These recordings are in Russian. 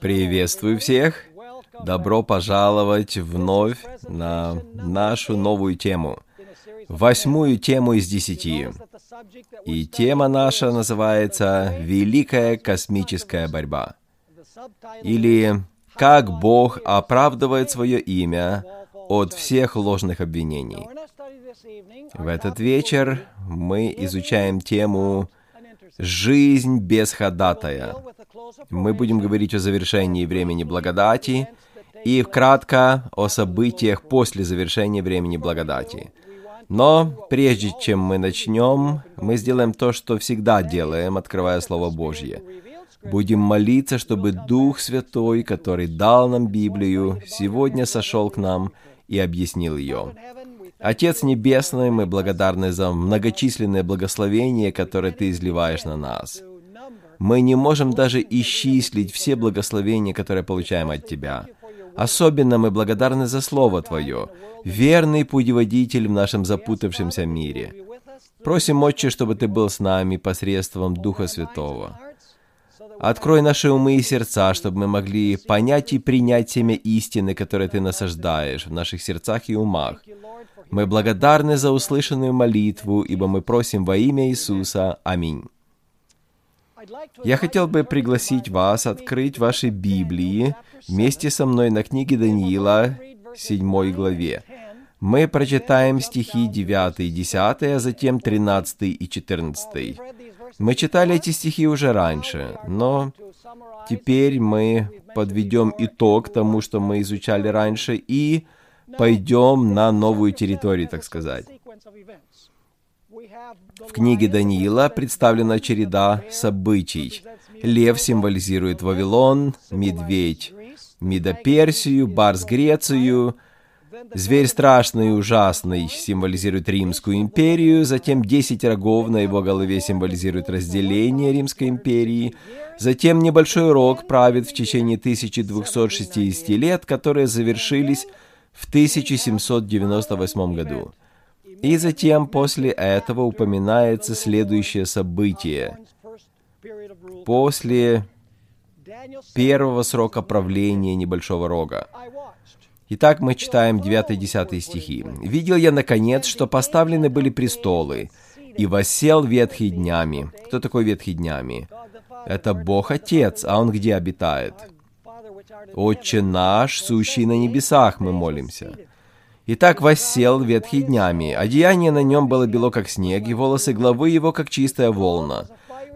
Приветствую всех! Добро пожаловать вновь на нашу новую тему. Восьмую тему из десяти. И тема наша называется «Великая космическая борьба». Или «Как Бог оправдывает свое имя от всех ложных обвинений». В этот вечер мы изучаем тему «Жизнь без ходатая». Мы будем говорить о завершении времени благодати и кратко о событиях после завершения времени благодати. Но прежде чем мы начнем, мы сделаем то, что всегда делаем, открывая Слово Божье. Будем молиться, чтобы Дух Святой, который дал нам Библию, сегодня сошел к нам и объяснил ее. Отец Небесный, мы благодарны за многочисленные благословения, которые Ты изливаешь на нас. Мы не можем даже исчислить все благословения, которые получаем от Тебя. Особенно мы благодарны за Слово Твое, верный путеводитель в нашем запутавшемся мире. Просим, Отче, чтобы Ты был с нами посредством Духа Святого. Открой наши умы и сердца, чтобы мы могли понять и принять семя истины, которое Ты насаждаешь в наших сердцах и умах. Мы благодарны за услышанную молитву, ибо мы просим во имя Иисуса. Аминь. Я хотел бы пригласить вас открыть ваши Библии вместе со мной на книге Даниила, 7 главе. Мы прочитаем стихи 9 и 10, а затем 13 и 14. Мы читали эти стихи уже раньше, но теперь мы подведем итог тому, что мы изучали раньше, и пойдем на новую территорию, так сказать. В книге Даниила представлена череда событий. Лев символизирует Вавилон, медведь — Медоперсию, барс — Грецию, зверь страшный и ужасный символизирует Римскую империю, затем десять рогов на его голове символизируют разделение Римской империи, затем небольшой рог правит в течение 1260 лет, которые завершились в 1798 году. И затем после этого упоминается следующее событие. После первого срока правления небольшого рога. Итак, мы читаем 9-10 стихи. «Видел я, наконец, что поставлены были престолы, и восел ветхий днями». Кто такой ветхий днями? Это Бог Отец, а Он где обитает? «Отче наш, сущий на небесах», мы молимся. Итак, воссел ветхий днями. Одеяние на нем было бело, как снег, и волосы главы его, как чистая волна.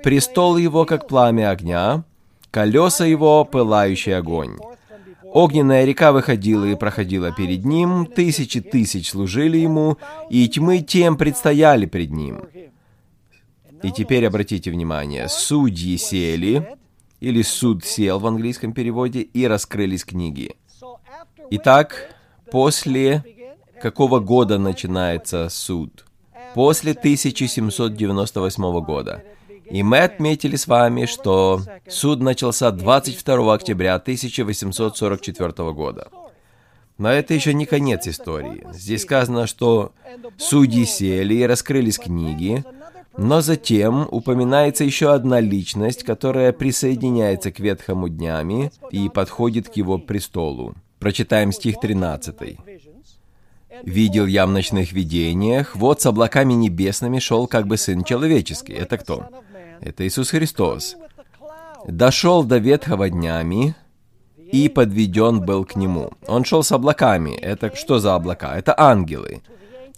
Престол его, как пламя огня, колеса его, пылающий огонь. Огненная река выходила и проходила перед ним, тысячи тысяч служили ему, и тьмы тем предстояли пред ним. И теперь обратите внимание, судьи сели, или суд сел в английском переводе, и раскрылись книги. Итак, после какого года начинается суд? После 1798 года. И мы отметили с вами, что суд начался 22 октября 1844 года. Но это еще не конец истории. Здесь сказано, что судьи сели и раскрылись книги, но затем упоминается еще одна личность, которая присоединяется к Ветхому днями и подходит к его престолу. Прочитаем стих 13. «Видел я в ночных видениях, вот с облаками небесными шел как бы Сын Человеческий». Это кто? Это Иисус Христос. «Дошел до ветхого днями, и подведен был к нему». Он шел с облаками. Это что за облака? Это ангелы.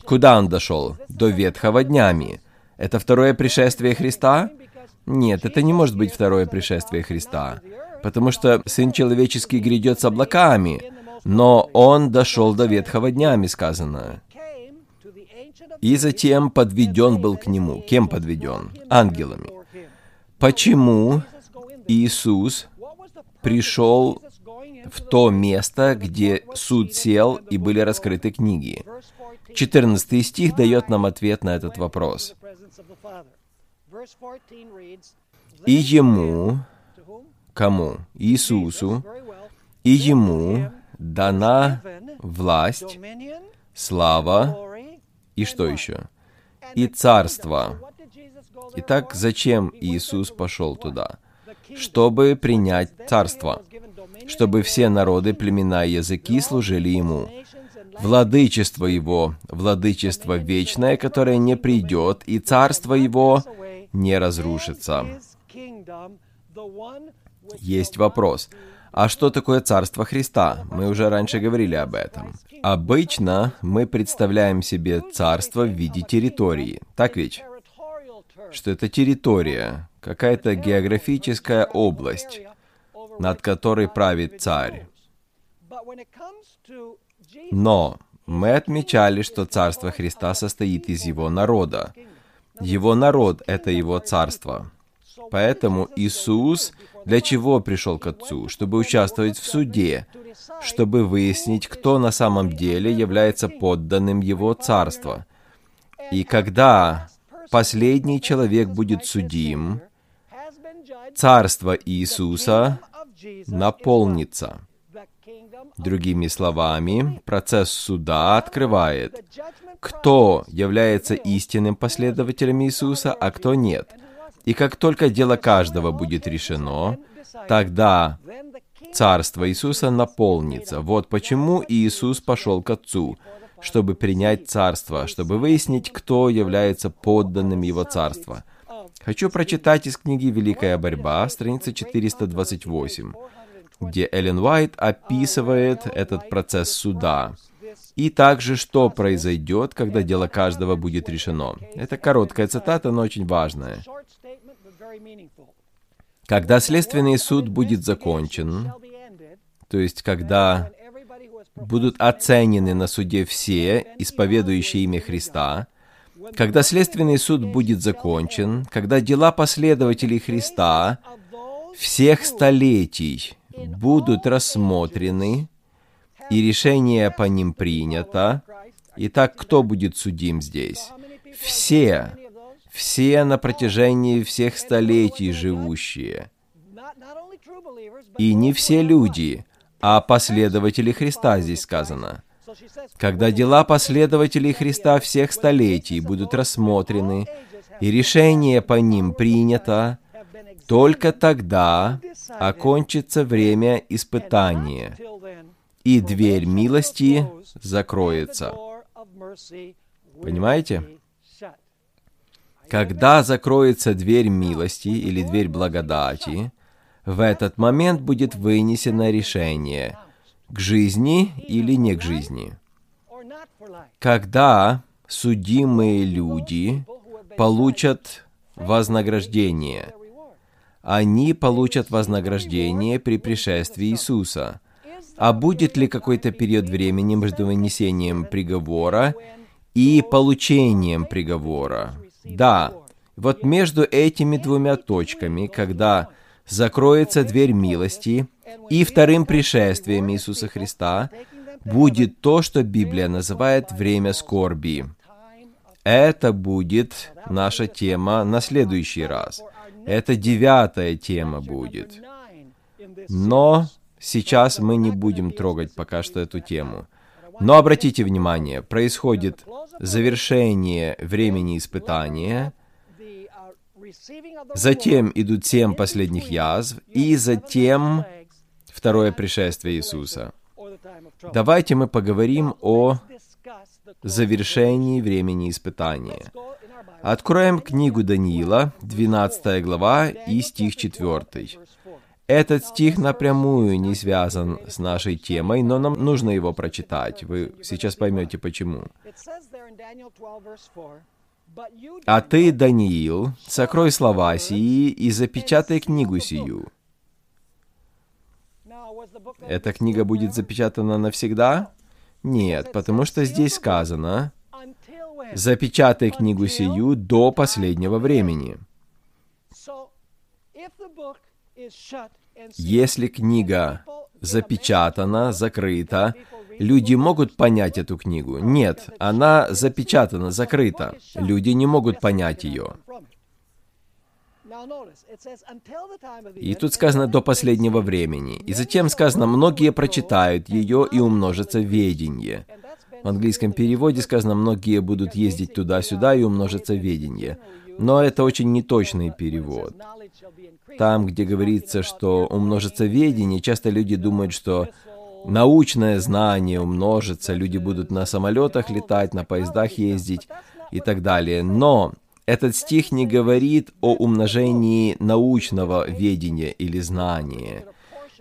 Куда он дошел? До ветхого днями. Это второе пришествие Христа? Нет, это не может быть второе пришествие Христа, потому что Сын Человеческий грядет с облаками, но Он дошел до ветхого днями, сказано. И затем подведен был к Нему. Кем подведен? Ангелами. Почему Иисус пришел в то место, где суд сел и были раскрыты книги? 14 стих дает нам ответ на этот вопрос. И ему, кому? Иисусу, и ему дана власть, слава и что еще? И царство. Итак, зачем Иисус пошел туда? чтобы принять царство, чтобы все народы, племена и языки служили ему. Владычество его, владычество вечное, которое не придет, и царство его не разрушится. Есть вопрос. А что такое Царство Христа? Мы уже раньше говорили об этом. Обычно мы представляем себе царство в виде территории. Так ведь? Что это территория, какая-то географическая область, над которой правит царь. Но мы отмечали, что Царство Христа состоит из Его народа. Его народ — это Его царство. Поэтому Иисус для чего пришел к Отцу? Чтобы участвовать в суде, чтобы выяснить, кто на самом деле является подданным Его царства. И когда последний человек будет судим, царство Иисуса наполнится. Другими словами, процесс суда открывает, кто является истинным последователем Иисуса, а кто нет. И как только дело каждого будет решено, тогда Царство Иисуса наполнится. Вот почему Иисус пошел к Отцу, чтобы принять Царство, чтобы выяснить, кто является подданным Его Царства. Хочу прочитать из книги «Великая борьба», страница 428, где Эллен Уайт описывает этот процесс суда. И также, что произойдет, когда дело каждого будет решено. Это короткая цитата, но очень важная. Когда следственный суд будет закончен, то есть когда будут оценены на суде все, исповедующие имя Христа, когда следственный суд будет закончен, когда дела последователей Христа всех столетий будут рассмотрены, и решение по ним принято, итак, кто будет судим здесь? Все, все на протяжении всех столетий живущие. И не все люди, а последователи Христа здесь сказано. Когда дела последователей Христа всех столетий будут рассмотрены, и решение по ним принято, только тогда окончится время испытания, и дверь милости закроется. Понимаете? Когда закроется дверь милости или дверь благодати, в этот момент будет вынесено решение к жизни или не к жизни. Когда судимые люди получат вознаграждение, они получат вознаграждение при пришествии Иисуса. А будет ли какой-то период времени между вынесением приговора и получением приговора? Да, вот между этими двумя точками, когда закроется дверь милости и вторым пришествием Иисуса Христа, будет то, что Библия называет время скорби. Это будет наша тема на следующий раз. Это девятая тема будет. Но сейчас мы не будем трогать пока что эту тему. Но обратите внимание, происходит завершение времени испытания, затем идут семь последних язв, и затем второе пришествие Иисуса. Давайте мы поговорим о завершении времени испытания. Откроем книгу Даниила, 12 глава и стих 4. Этот стих напрямую не связан с нашей темой, но нам нужно его прочитать. Вы сейчас поймете почему. «А ты, Даниил, сокрой слова сии и запечатай книгу сию». Эта книга будет запечатана навсегда? Нет, потому что здесь сказано «запечатай книгу сию до последнего времени». Если книга запечатана, закрыта, люди могут понять эту книгу. Нет, она запечатана, закрыта. Люди не могут понять ее. И тут сказано «до последнего времени». И затем сказано «многие прочитают ее и умножится ведение». В английском переводе сказано «многие будут ездить туда-сюда и умножится ведение». Но это очень неточный перевод. Там, где говорится, что умножится ведение, часто люди думают, что научное знание умножится, люди будут на самолетах летать, на поездах ездить и так далее. Но этот стих не говорит о умножении научного ведения или знания.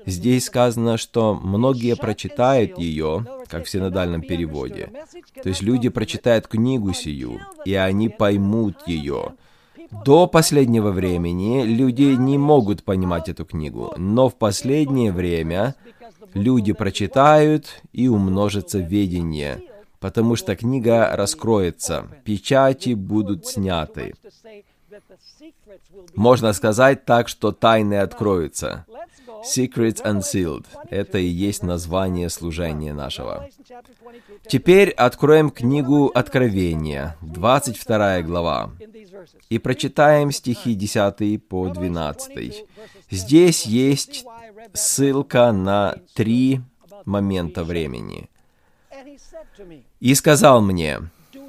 Здесь сказано, что многие прочитают ее, как в синодальном переводе. То есть люди прочитают книгу сию, и они поймут ее. До последнего времени люди не могут понимать эту книгу, но в последнее время люди прочитают и умножится ведение, потому что книга раскроется, печати будут сняты. Можно сказать так, что тайны откроются. Secrets Unsealed. Это и есть название служения нашего. Теперь откроем книгу Откровения, 22 глава, и прочитаем стихи 10 по 12. Здесь есть ссылка на три момента времени. «И сказал мне,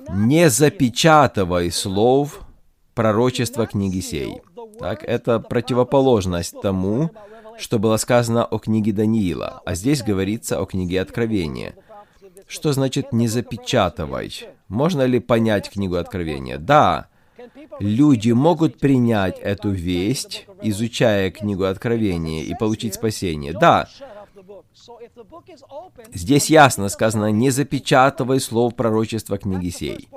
не запечатывай слов пророчества книги сей». Так, это противоположность тому, что было сказано о книге Даниила, а здесь говорится о книге Откровения. Что значит «не запечатывай»? Можно ли понять книгу Откровения? Да, люди могут принять эту весть, изучая книгу Откровения, и получить спасение. Да, здесь ясно сказано «не запечатывай слов пророчества книги сей».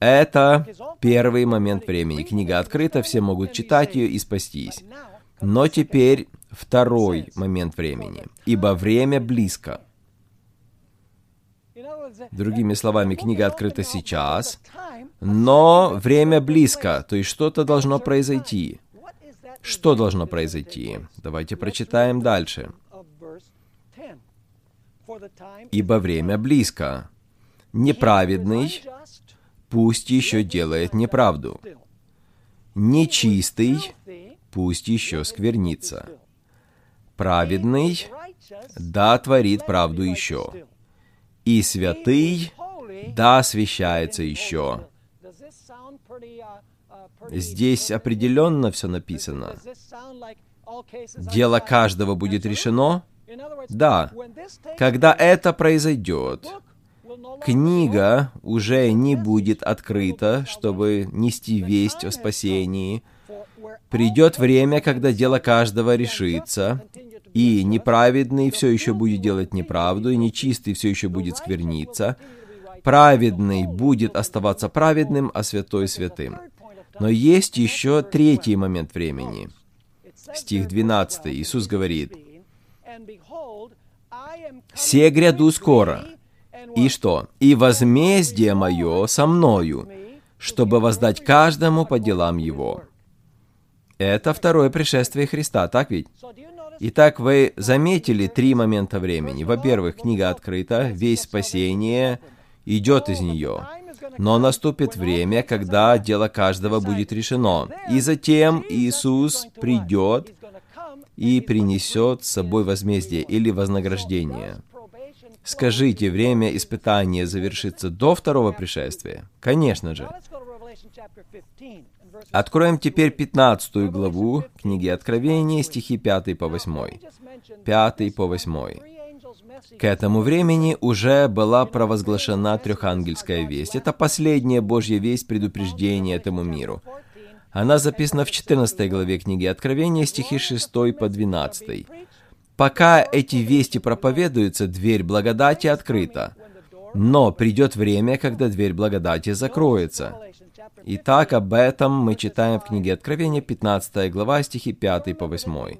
Это первый момент времени. Книга открыта, все могут читать ее и спастись. Но теперь второй момент времени, ибо время близко. Другими словами, книга открыта сейчас, но время близко, то есть что-то должно произойти. Что должно произойти? Давайте прочитаем дальше. Ибо время близко. Неправедный пусть еще делает неправду. Нечистый пусть еще сквернится. Праведный, да творит правду еще. И святый, да освящается еще. Здесь определенно все написано. Дело каждого будет решено? Да. Когда это произойдет, книга уже не будет открыта, чтобы нести весть о спасении. Придет время, когда дело каждого решится, и неправедный все еще будет делать неправду, и нечистый все еще будет скверниться. Праведный будет оставаться праведным, а святой святым. Но есть еще третий момент времени. Стих 12. Иисус говорит, «Се гряду скоро, и что? И возмездие мое со мною, чтобы воздать каждому по делам его». Это второе пришествие Христа, так ведь? Итак, вы заметили три момента времени. Во-первых, книга открыта, весь спасение идет из нее. Но наступит время, когда дело каждого будет решено. И затем Иисус придет и принесет с собой возмездие или вознаграждение. Скажите, время испытания завершится до второго пришествия? Конечно же. Откроем теперь 15 главу книги Откровения, стихи 5 по 8. 5 по 8. К этому времени уже была провозглашена трехангельская весть. Это последняя Божья весть предупреждения этому миру. Она записана в 14 главе книги Откровения, стихи 6 по 12. Пока эти вести проповедуются, дверь благодати открыта. Но придет время, когда дверь благодати закроется. Итак, об этом мы читаем в книге Откровения, 15 глава, стихи 5 по 8.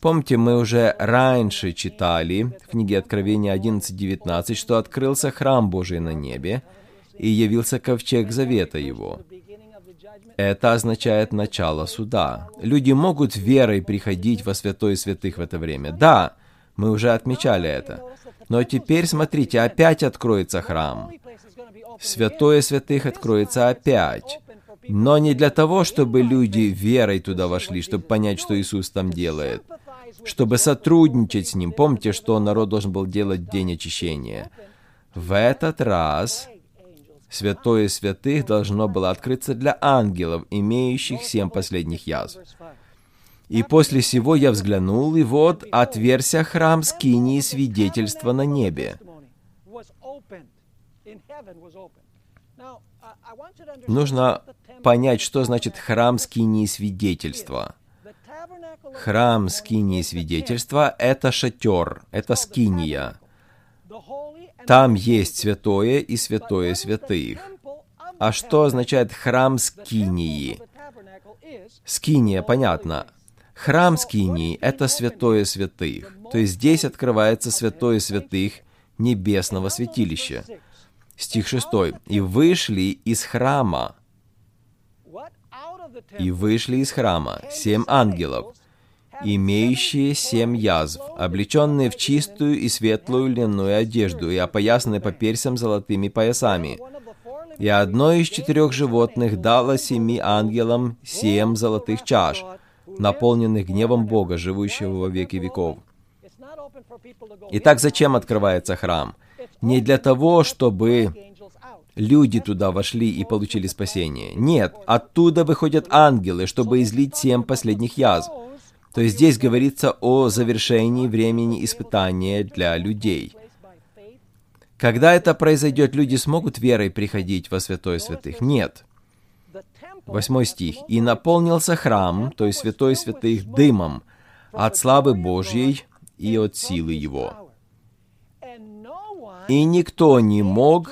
Помните, мы уже раньше читали в книге Откровения 11.19, что открылся храм Божий на небе, и явился ковчег завета его. Это означает начало суда. Люди могут верой приходить во святой святых в это время. Да, мы уже отмечали это. Но теперь, смотрите, опять откроется храм святое святых откроется опять. Но не для того, чтобы люди верой туда вошли, чтобы понять, что Иисус там делает, чтобы сотрудничать с Ним. Помните, что народ должен был делать день очищения. В этот раз Святое святых должно было открыться для ангелов, имеющих семь последних язв. И после сего я взглянул, и вот отверся храм скинии свидетельства на небе. Нужно понять, что значит храм скинии свидетельства. Храм скинии свидетельства — это шатер, это скиния. Там есть святое и святое святых. А что означает храм скинии? Скиния, понятно. Храм Скинии — это святое святых, то есть здесь открывается святое святых небесного святилища. Стих 6. «И вышли из храма, и вышли из храма семь ангелов, имеющие семь язв, облеченные в чистую и светлую льняную одежду и опоясанные по персям золотыми поясами. И одно из четырех животных дало семи ангелам семь золотых чаш, наполненных гневом Бога, живущего во веки веков. Итак, зачем открывается храм? Не для того, чтобы люди туда вошли и получили спасение. Нет, оттуда выходят ангелы, чтобы излить семь последних язв. То есть здесь говорится о завершении времени испытания для людей. Когда это произойдет, люди смогут верой приходить во святой святых? Нет. Восьмой стих. «И наполнился храм, то есть святой святых, дымом от славы Божьей и от силы Его». И никто не мог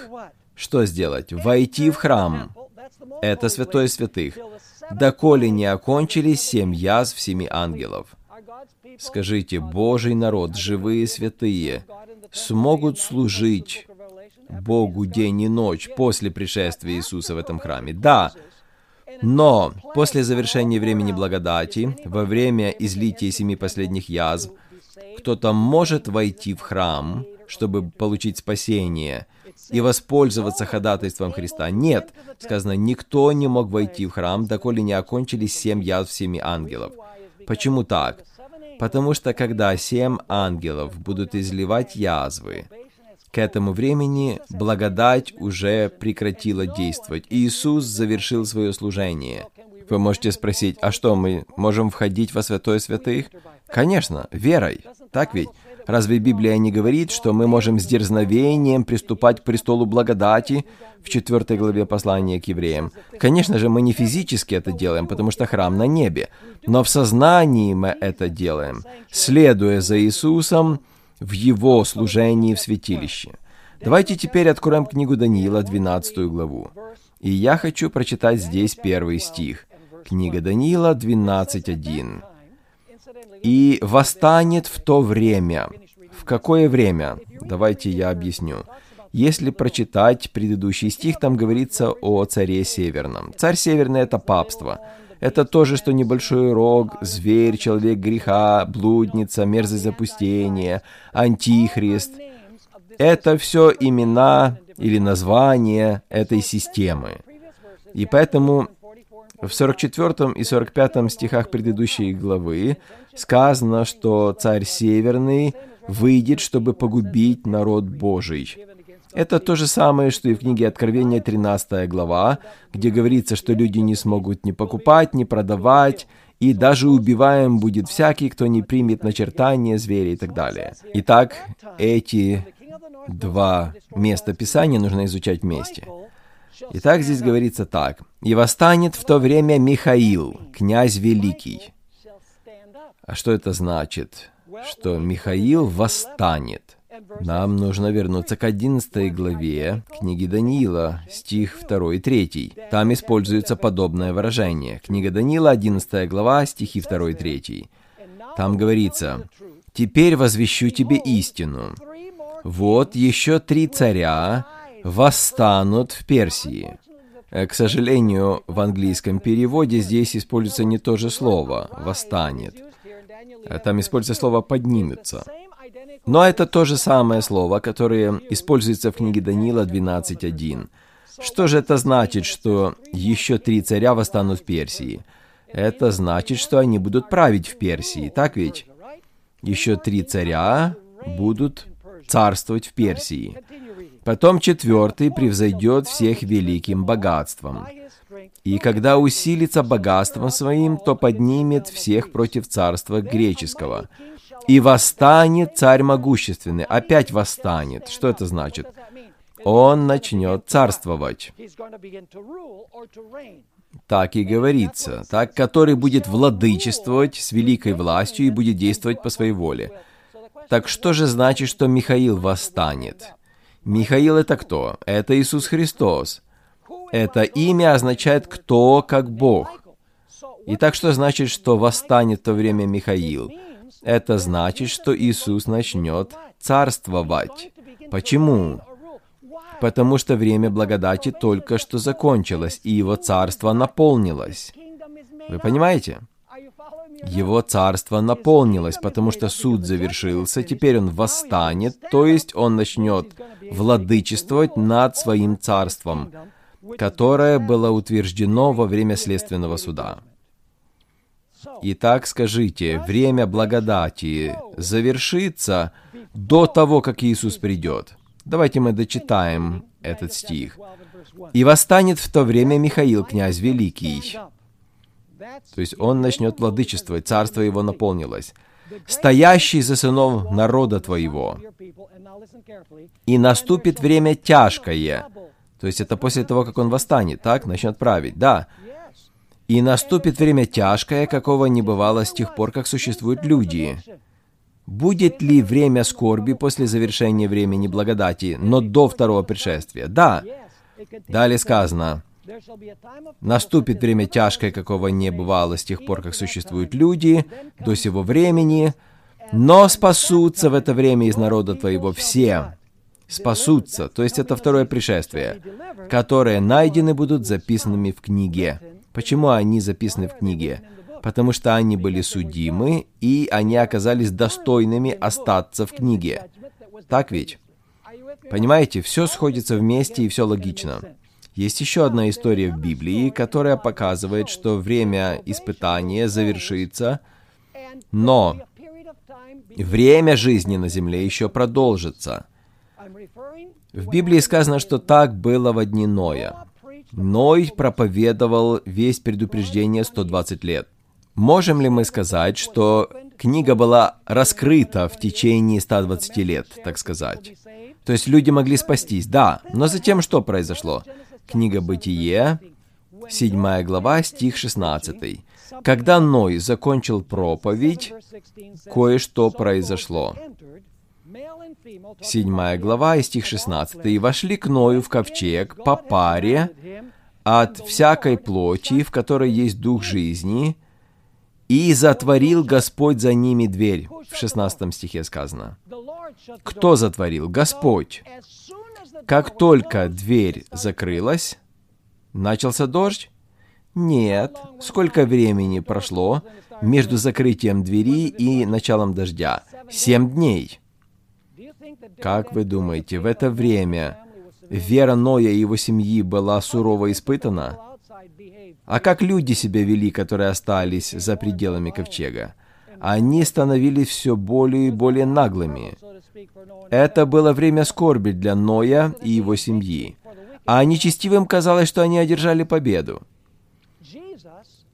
что сделать? Войти в храм. Это святой святых. Доколе не окончились семь язв семи ангелов. Скажите, Божий народ, живые святые, смогут служить Богу день и ночь после пришествия Иисуса в этом храме? Да, но после завершения времени благодати, во время излития семи последних язв, кто-то может войти в храм, чтобы получить спасение и воспользоваться ходатайством Христа. Нет, сказано, никто не мог войти в храм, доколе не окончились семь язв семи ангелов. Почему так? Потому что когда семь ангелов будут изливать язвы, к этому времени благодать уже прекратила действовать. Иисус завершил свое служение. Вы можете спросить, а что, мы можем входить во святое святых? Конечно, верой. Так ведь? Разве Библия не говорит, что мы можем с дерзновением приступать к престолу благодати в 4 главе послания к евреям? Конечно же, мы не физически это делаем, потому что храм на небе, но в сознании мы это делаем, следуя за Иисусом, в его служении в святилище. Давайте теперь откроем книгу Даниила, 12 главу. И я хочу прочитать здесь первый стих. Книга Даниила 12.1. «И восстанет в то время». В какое время? Давайте я объясню. Если прочитать предыдущий стих, там говорится о царе Северном. Царь Северный — это папство. Это то же, что небольшой рог, зверь, человек греха, блудница, мерзость запустения, антихрист. Это все имена или названия этой системы. И поэтому в 44 и 45 стихах предыдущей главы сказано, что царь Северный выйдет, чтобы погубить народ Божий. Это то же самое, что и в книге Откровения 13 глава, где говорится, что люди не смогут ни покупать, ни продавать, и даже убиваем будет всякий, кто не примет начертание зверя и так далее. Итак, эти два места Писания нужно изучать вместе. Итак, здесь говорится так. «И восстанет в то время Михаил, князь великий». А что это значит? Что Михаил восстанет. Нам нужно вернуться к 11 главе книги Даниила, стих 2 и 3. Там используется подобное выражение. Книга Даниила, 11 глава, стихи 2 и 3. Там говорится, «Теперь возвещу тебе истину. Вот еще три царя восстанут в Персии». Э, к сожалению, в английском переводе здесь используется не то же слово «восстанет». Э, там используется слово «поднимется». Но это то же самое слово, которое используется в книге Даниила 12.1. Что же это значит, что еще три царя восстанут в Персии? Это значит, что они будут править в Персии, так ведь? Еще три царя будут царствовать в Персии. Потом четвертый превзойдет всех великим богатством. И когда усилится богатством своим, то поднимет всех против царства греческого. И восстанет царь могущественный. Опять восстанет. Что это значит? Он начнет царствовать. Так и говорится, так, который будет владычествовать с великой властью и будет действовать по своей воле. Так что же значит, что Михаил восстанет? Михаил это кто? Это Иисус Христос. Это имя означает «кто как Бог». Итак, что значит, что восстанет в то время Михаил? Это значит, что Иисус начнет царствовать. Почему? потому что время благодати только что закончилось, и его царство наполнилось. Вы понимаете? Его царство наполнилось, потому что суд завершился, теперь он восстанет, то есть он начнет владычествовать над своим царством, которое было утверждено во время следственного суда. Итак, скажите, время благодати завершится до того, как Иисус придет. Давайте мы дочитаем этот стих. «И восстанет в то время Михаил, князь великий». То есть он начнет владычествовать, царство его наполнилось. «Стоящий за сынов народа твоего». «И наступит время тяжкое». То есть это после того, как он восстанет, так? Начнет править, да. «И наступит время тяжкое, какого не бывало с тех пор, как существуют люди». Будет ли время скорби после завершения времени благодати, но до второго пришествия? Да. Далее сказано, «Наступит время тяжкое, какого не бывало с тех пор, как существуют люди, до сего времени, но спасутся в это время из народа твоего все». Спасутся, то есть это второе пришествие, которые найдены будут записанными в книге. Почему они записаны в книге? потому что они были судимы, и они оказались достойными остаться в книге. Так ведь? Понимаете, все сходится вместе и все логично. Есть еще одна история в Библии, которая показывает, что время испытания завершится, но время жизни на земле еще продолжится. В Библии сказано, что так было в дни Ноя. Ной проповедовал весь предупреждение 120 лет. Можем ли мы сказать, что книга была раскрыта в течение 120 лет, так сказать? То есть люди могли спастись, да, но затем что произошло? Книга Бытие, 7 глава, стих 16. Когда Ной закончил проповедь, кое-что произошло. 7 глава и стих 16. «И вошли к Ною в ковчег по паре от всякой плоти, в которой есть дух жизни, «И затворил Господь за ними дверь». В 16 стихе сказано. Кто затворил? Господь. Как только дверь закрылась, начался дождь? Нет. Сколько времени прошло между закрытием двери и началом дождя? Семь дней. Как вы думаете, в это время вера Ноя и его семьи была сурово испытана? А как люди себя вели, которые остались за пределами ковчега? Они становились все более и более наглыми. Это было время скорби для Ноя и его семьи. А нечестивым казалось, что они одержали победу.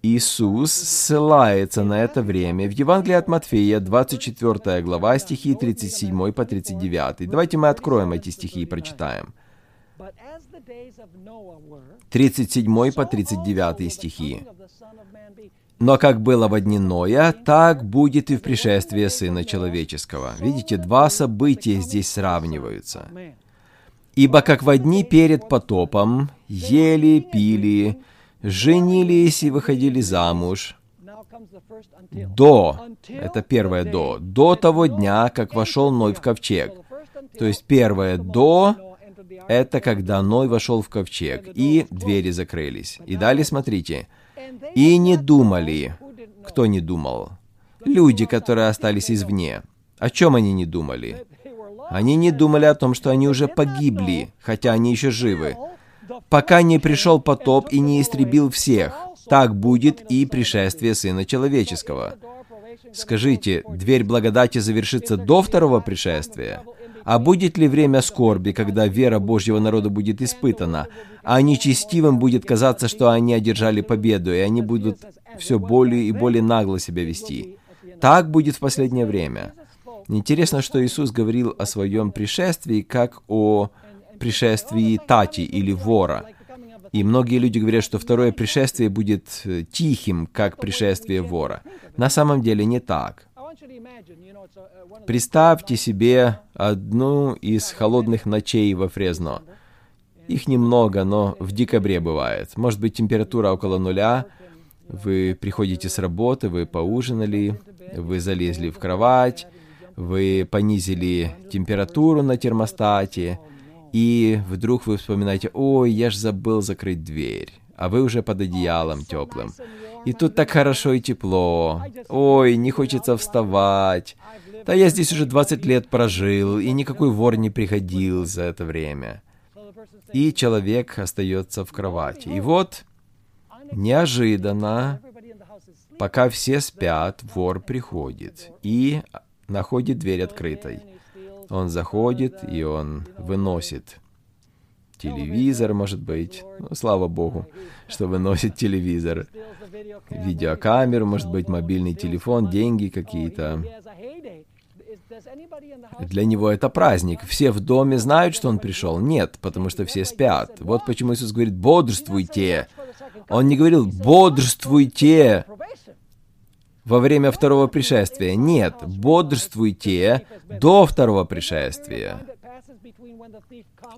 Иисус ссылается на это время в Евангелии от Матфея, 24 глава, стихи 37 по 39. Давайте мы откроем эти стихи и прочитаем. 37 по 39 стихи. «Но как было во дни Ноя, так будет и в пришествии Сына Человеческого». Видите, два события здесь сравниваются. «Ибо как во дни перед потопом ели, пили, женились и выходили замуж, до, это первое до, до того дня, как вошел Ной в ковчег. То есть первое до это когда Ной вошел в ковчег, и двери закрылись. И далее смотрите. «И не думали». Кто не думал? Люди, которые остались извне. О чем они не думали? Они не думали о том, что они уже погибли, хотя они еще живы. Пока не пришел потоп и не истребил всех, так будет и пришествие Сына Человеческого. Скажите, дверь благодати завершится до второго пришествия? А будет ли время скорби, когда вера Божьего народа будет испытана, а нечестивым будет казаться, что они одержали победу, и они будут все более и более нагло себя вести? Так будет в последнее время. Интересно, что Иисус говорил о своем пришествии как о пришествии Тати или вора. И многие люди говорят, что второе пришествие будет э, тихим, как пришествие вора. На самом деле не так. Представьте себе одну из холодных ночей во Фрезно. Их немного, но в декабре бывает. Может быть, температура около нуля. Вы приходите с работы, вы поужинали, вы залезли в кровать, вы понизили температуру на термостате, и вдруг вы вспоминаете, ой, я ж забыл закрыть дверь, а вы уже под одеялом теплым. И тут так хорошо и тепло. Ой, не хочется вставать. Да я здесь уже 20 лет прожил, и никакой вор не приходил за это время. И человек остается в кровати. И вот, неожиданно, пока все спят, вор приходит и находит дверь открытой. Он заходит, и он выносит телевизор, может быть. Ну, слава богу, что выносит телевизор. Видеокамеру, может быть, мобильный телефон, деньги какие-то. Для него это праздник. Все в доме знают, что он пришел? Нет, потому что все спят. Вот почему Иисус говорит «бодрствуйте». Он не говорил «бодрствуйте» во время второго пришествия. Нет, бодрствуйте до второго пришествия.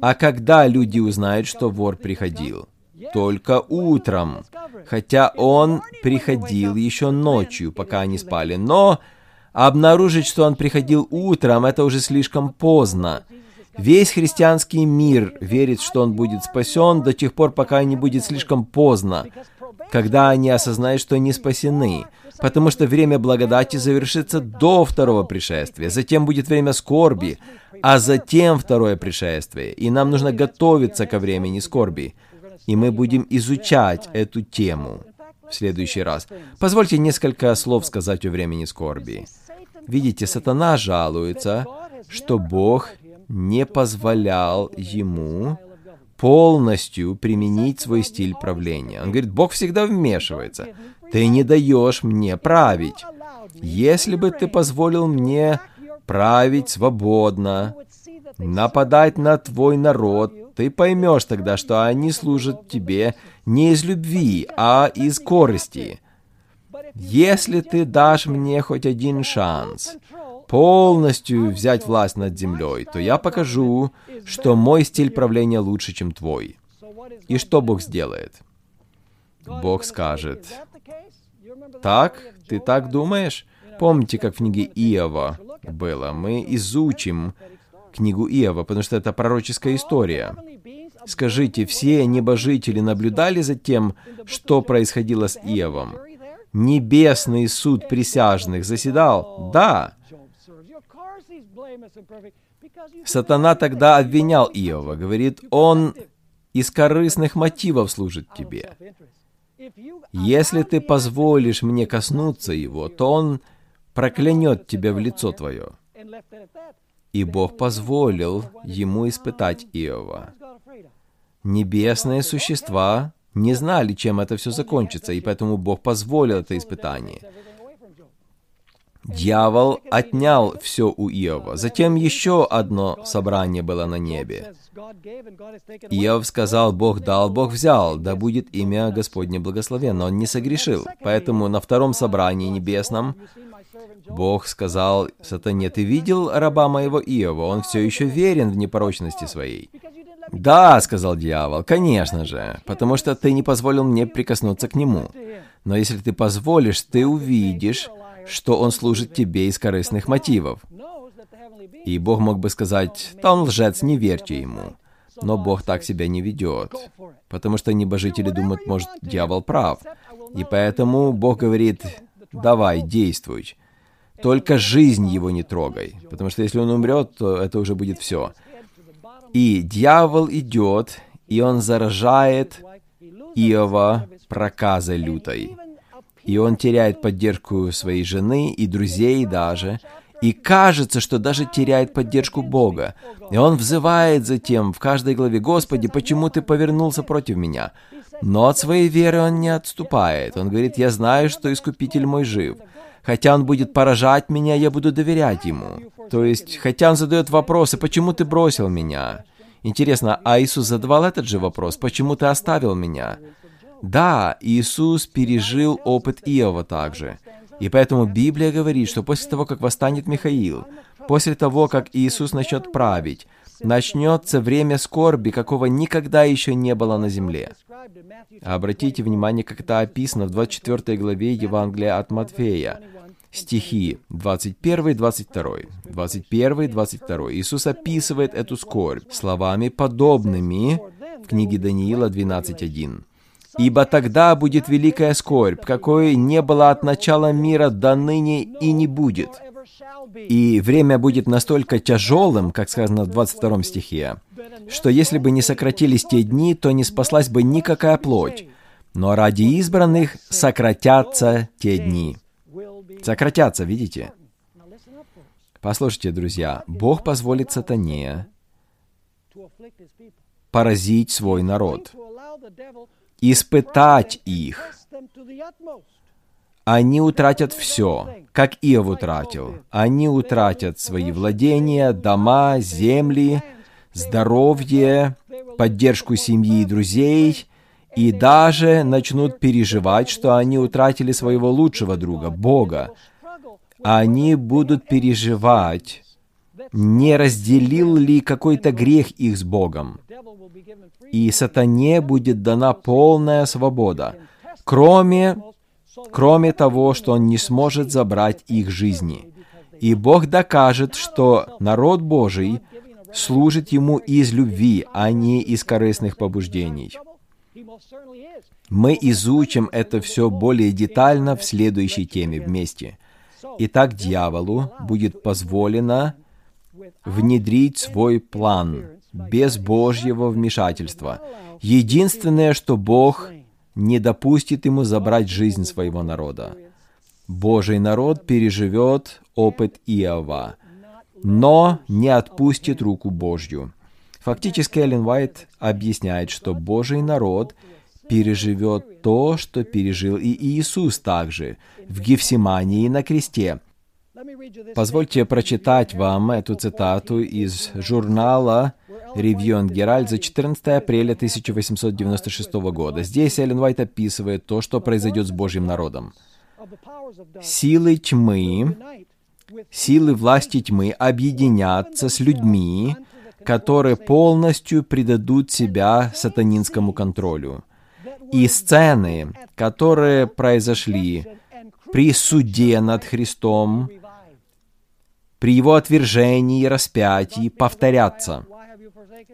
А когда люди узнают, что вор приходил? Только утром, хотя он приходил еще ночью, пока они спали. Но обнаружить, что он приходил утром, это уже слишком поздно. Весь христианский мир верит, что он будет спасен до тех пор, пока не будет слишком поздно, когда они осознают, что не спасены потому что время благодати завершится до второго пришествия, затем будет время скорби, а затем второе пришествие, и нам нужно готовиться ко времени скорби. И мы будем изучать эту тему в следующий раз. Позвольте несколько слов сказать о времени скорби. Видите, сатана жалуется, что Бог не позволял ему полностью применить свой стиль правления. Он говорит, Бог всегда вмешивается. Ты не даешь мне править. Если бы ты позволил мне править свободно, нападать на твой народ, ты поймешь тогда, что они служат тебе не из любви, а из корысти. Если ты дашь мне хоть один шанс полностью взять власть над землей, то я покажу, что мой стиль правления лучше, чем твой. И что Бог сделает? Бог скажет, так? Ты так думаешь? Помните, как в книге Иова было? Мы изучим книгу Иова, потому что это пророческая история. Скажите, все небожители наблюдали за тем, что происходило с Иовом? Небесный суд присяжных заседал? Да. Сатана тогда обвинял Иова, говорит, он из корыстных мотивов служит тебе. Если ты позволишь мне коснуться его, то он проклянет тебя в лицо твое. И Бог позволил ему испытать Иова. Небесные существа не знали, чем это все закончится, и поэтому Бог позволил это испытание. Дьявол отнял все у Иова. Затем еще одно собрание было на небе. Иов сказал, Бог дал, Бог взял, да будет имя Господне благословенно. Он не согрешил. Поэтому на втором собрании небесном Бог сказал сатане, ты видел раба моего Иова? Он все еще верен в непорочности своей. «Да», — сказал дьявол, — «конечно же, потому что ты не позволил мне прикоснуться к нему. Но если ты позволишь, ты увидишь, что он служит тебе из корыстных мотивов. И Бог мог бы сказать, «Да он лжец, не верьте ему». Но Бог так себя не ведет, потому что небожители думают, может, дьявол прав. И поэтому Бог говорит, давай, действуй. Только жизнь его не трогай, потому что если он умрет, то это уже будет все. И дьявол идет, и он заражает Иова проказой лютой. И он теряет поддержку своей жены и друзей даже, и кажется, что даже теряет поддержку Бога. И он взывает затем в каждой главе, «Господи, почему ты повернулся против меня?» Но от своей веры он не отступает. Он говорит, «Я знаю, что Искупитель мой жив. Хотя он будет поражать меня, я буду доверять ему». То есть, хотя он задает вопросы, «Почему ты бросил меня?» Интересно, а Иисус задавал этот же вопрос, «Почему ты оставил меня?» Да, Иисус пережил опыт Иова также. И поэтому Библия говорит, что после того, как восстанет Михаил, после того, как Иисус начнет править, начнется время скорби, какого никогда еще не было на земле. Обратите внимание, как это описано в 24 главе Евангелия от Матфея, стихи 21, 22, 21, 22. Иисус описывает эту скорбь словами, подобными в книге Даниила 12.1. Ибо тогда будет великая скорбь, какой не было от начала мира до ныне и не будет. И время будет настолько тяжелым, как сказано в 22 стихе, что если бы не сократились те дни, то не спаслась бы никакая плоть. Но ради избранных сократятся те дни. Сократятся, видите? Послушайте, друзья, Бог позволит сатане поразить свой народ испытать их. Они утратят все, как Иов утратил. Они утратят свои владения, дома, земли, здоровье, поддержку семьи и друзей, и даже начнут переживать, что они утратили своего лучшего друга, Бога. Они будут переживать, не разделил ли какой-то грех их с Богом и сатане будет дана полная свобода, кроме, кроме того, что он не сможет забрать их жизни. И Бог докажет, что народ Божий служит Ему из любви, а не из корыстных побуждений. Мы изучим это все более детально в следующей теме вместе. Итак, дьяволу будет позволено внедрить свой план без Божьего вмешательства. Единственное, что Бог не допустит ему забрать жизнь своего народа. Божий народ переживет опыт Иова, но не отпустит руку Божью. Фактически Эллен Уайт объясняет, что Божий народ переживет то, что пережил и Иисус также в Гефсимании на кресте. Позвольте прочитать вам эту цитату из журнала Ревью Геральт за 14 апреля 1896 года. Здесь Эллен Уайт описывает то, что произойдет с Божьим народом. Силы тьмы, силы власти тьмы объединятся с людьми, которые полностью предадут себя сатанинскому контролю. И сцены, которые произошли при суде над Христом, при его отвержении и распятии, повторятся.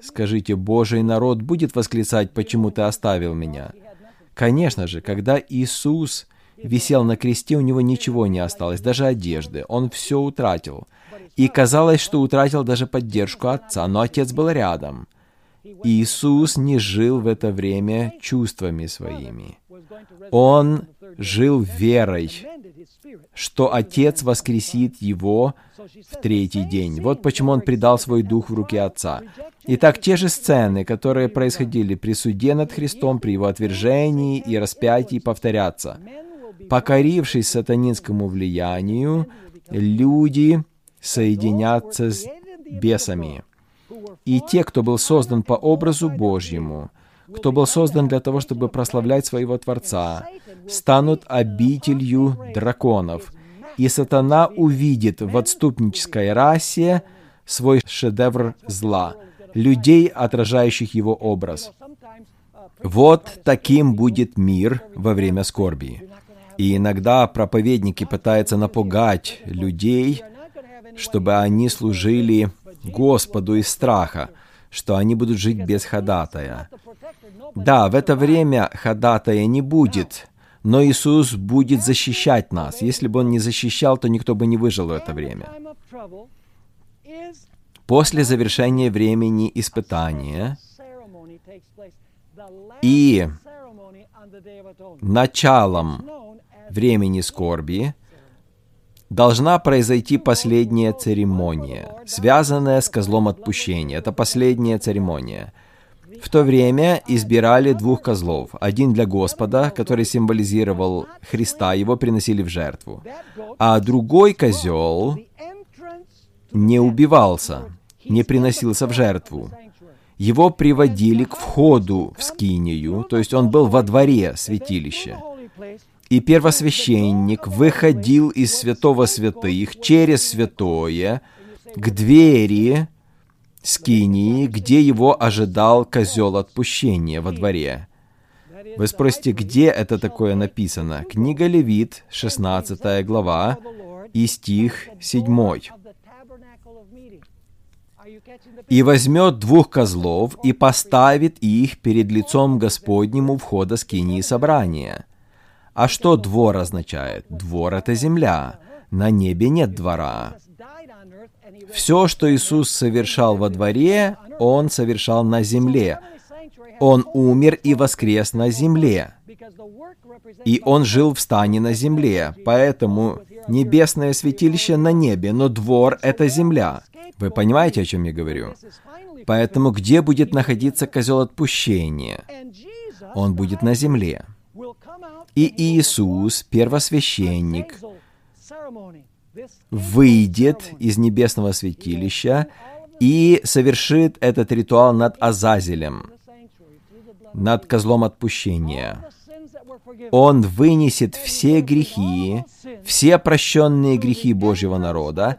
Скажите, Божий народ будет восклицать, почему ты оставил меня? Конечно же, когда Иисус висел на кресте, у него ничего не осталось, даже одежды. Он все утратил. И казалось, что утратил даже поддержку Отца, но Отец был рядом. Иисус не жил в это время чувствами своими. Он жил верой, что Отец воскресит его в третий день. Вот почему он предал свой дух в руки Отца. Итак, те же сцены, которые происходили при суде над Христом, при его отвержении и распятии, повторятся. Покорившись сатанинскому влиянию, люди соединятся с бесами. И те, кто был создан по образу Божьему, кто был создан для того, чтобы прославлять своего Творца, станут обителью драконов. И сатана увидит в отступнической расе свой шедевр зла, людей, отражающих его образ. Вот таким будет мир во время скорби. И иногда проповедники пытаются напугать людей, чтобы они служили Господу из страха, что они будут жить без ходатая. Да, в это время ходатая не будет, но Иисус будет защищать нас. Если бы Он не защищал, то никто бы не выжил в это время. После завершения времени испытания и началом времени скорби должна произойти последняя церемония, связанная с козлом отпущения. Это последняя церемония. В то время избирали двух козлов. Один для Господа, который символизировал Христа, его приносили в жертву. А другой козел не убивался, не приносился в жертву. Его приводили к входу в скинию, то есть он был во дворе святилища. И первосвященник выходил из святого святых через святое к двери скинии, где его ожидал козел отпущения во дворе. Вы спросите, где это такое написано? Книга Левит, 16 глава, и стих 7. «И возьмет двух козлов и поставит их перед лицом Господним у входа скинии собрания». А что двор означает? Двор — это земля. На небе нет двора. Все, что Иисус совершал во дворе, Он совершал на земле. Он умер и воскрес на земле. И Он жил в стане на земле. Поэтому небесное святилище на небе, но двор — это земля. Вы понимаете, о чем я говорю? Поэтому где будет находиться козел отпущения? Он будет на земле. И Иисус, первосвященник, выйдет из небесного святилища и совершит этот ритуал над Азазелем, над козлом отпущения. Он вынесет все грехи, все прощенные грехи Божьего народа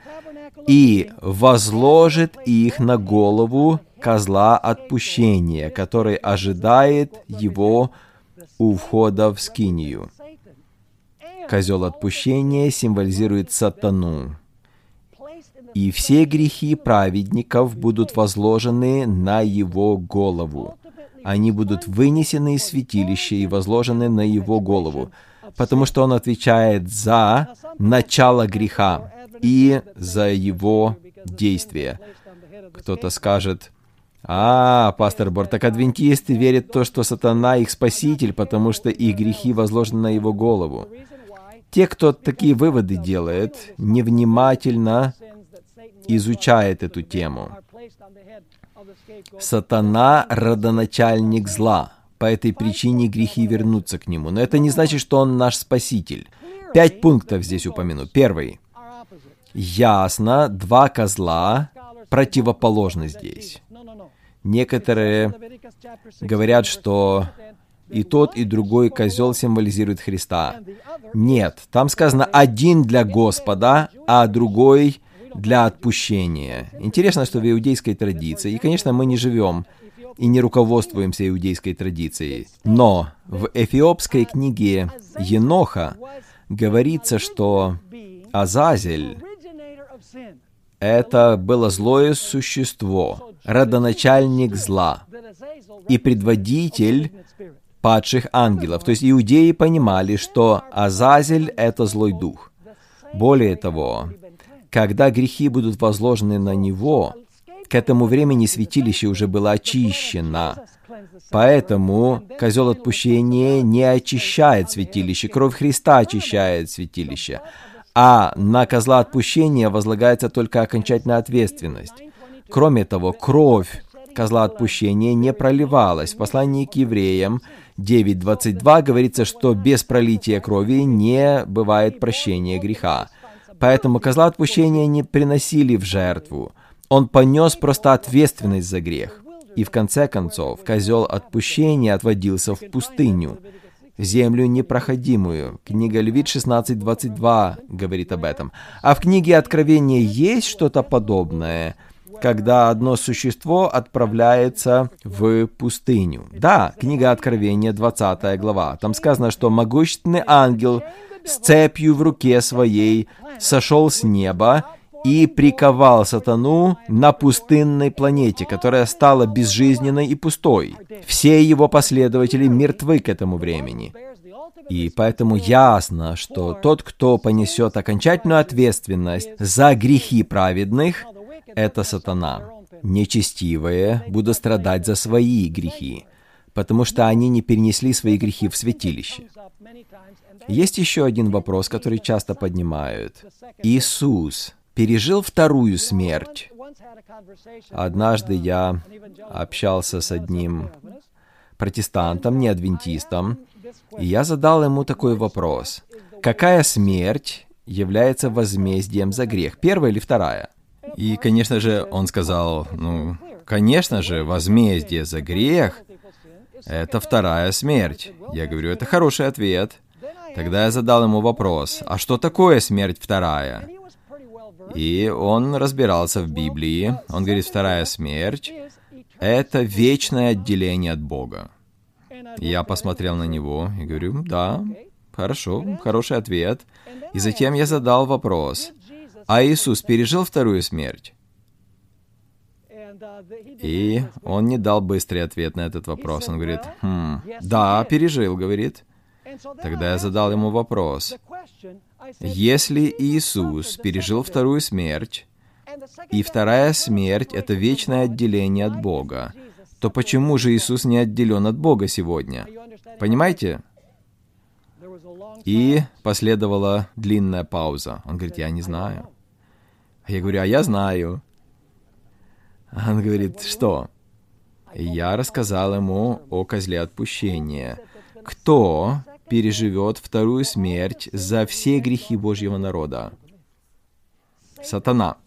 и возложит их на голову козла отпущения, который ожидает его у входа в скинию. Козел отпущения символизирует сатану. И все грехи праведников будут возложены на его голову. Они будут вынесены из святилища и возложены на его голову, потому что он отвечает за начало греха и за его действие. Кто-то скажет, а, пастор Бор, так адвентисты верят в то, что сатана их спаситель, потому что их грехи возложены на его голову. Те, кто такие выводы делает, невнимательно изучает эту тему. Сатана — родоначальник зла. По этой причине грехи вернутся к нему. Но это не значит, что он наш спаситель. Пять пунктов здесь упомяну. Первый. Ясно, два козла противоположны здесь. Некоторые говорят, что и тот, и другой козел символизирует Христа. Нет, там сказано один для Господа, а другой для отпущения. Интересно, что в иудейской традиции, и, конечно, мы не живем и не руководствуемся иудейской традицией, но в эфиопской книге Еноха говорится, что Азазель — это было злое существо, родоначальник зла и предводитель падших ангелов. То есть иудеи понимали, что Азазель — это злой дух. Более того, когда грехи будут возложены на него, к этому времени святилище уже было очищено. Поэтому козел отпущения не очищает святилище, кровь Христа очищает святилище. А на козла отпущения возлагается только окончательная ответственность. Кроме того, кровь козла отпущения не проливалась. В послании к евреям 9.22 говорится, что без пролития крови не бывает прощения греха. Поэтому козла отпущения не приносили в жертву. Он понес просто ответственность за грех. И в конце концов, козел отпущения отводился в пустыню, землю непроходимую. Книга Левит 16.22 говорит об этом. А в книге Откровения есть что-то подобное – когда одно существо отправляется в пустыню. Да, книга Откровения, 20 глава. Там сказано, что могущественный ангел с цепью в руке своей сошел с неба и приковал сатану на пустынной планете, которая стала безжизненной и пустой. Все его последователи мертвы к этому времени. И поэтому ясно, что тот, кто понесет окончательную ответственность за грехи праведных, это сатана. Нечестивые будут страдать за свои грехи. потому что они не перенесли свои грехи в святилище. Есть еще один вопрос, который часто поднимают. Иисус пережил вторую смерть. Однажды я общался с одним протестантом, не адвентистом, и я задал ему такой вопрос. Какая смерть является возмездием за грех, первая или вторая? И, конечно же, он сказал, ну, конечно же, возмездие за грех — это вторая смерть. Я говорю, это хороший ответ. Тогда я задал ему вопрос, а что такое смерть вторая? И он разбирался в Библии. Он говорит, вторая смерть — это вечное отделение от Бога. Я посмотрел на него и говорю, да, хорошо, хороший ответ. И затем я задал вопрос, а Иисус пережил вторую смерть? И он не дал быстрый ответ на этот вопрос. Он говорит, хм, да, пережил, говорит. Тогда я задал ему вопрос. Если Иисус пережил вторую смерть, и вторая смерть — это вечное отделение от Бога, то почему же Иисус не отделен от Бога сегодня? Понимаете? И последовала длинная пауза. Он говорит, я не знаю. Я говорю, а я знаю. Он говорит, что? Я рассказал ему о козле отпущения. Кто переживет вторую смерть за все грехи Божьего народа? Сатана.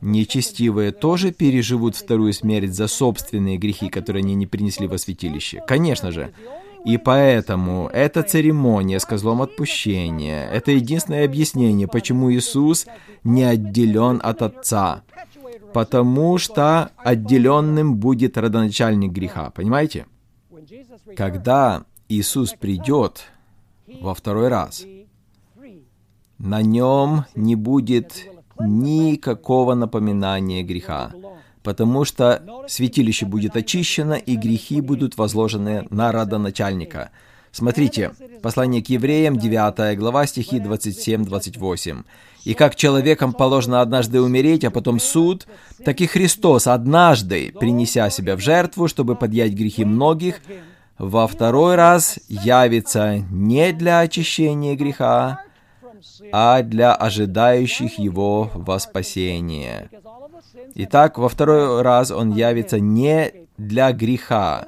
Нечестивые тоже переживут вторую смерть за собственные грехи, которые они не принесли во святилище? Конечно же. И поэтому эта церемония с козлом отпущения — это единственное объяснение, почему Иисус не отделен от Отца. Потому что отделенным будет родоначальник греха. Понимаете? Когда Иисус придет во второй раз, на нем не будет никакого напоминания греха, потому что святилище будет очищено, и грехи будут возложены на родоначальника. Смотрите, послание к евреям, 9 глава, стихи 27-28. «И как человекам положено однажды умереть, а потом суд, так и Христос однажды, принеся себя в жертву, чтобы подъять грехи многих, во второй раз явится не для очищения греха, а для ожидающих его во спасение. Итак, во второй раз он явится не для греха,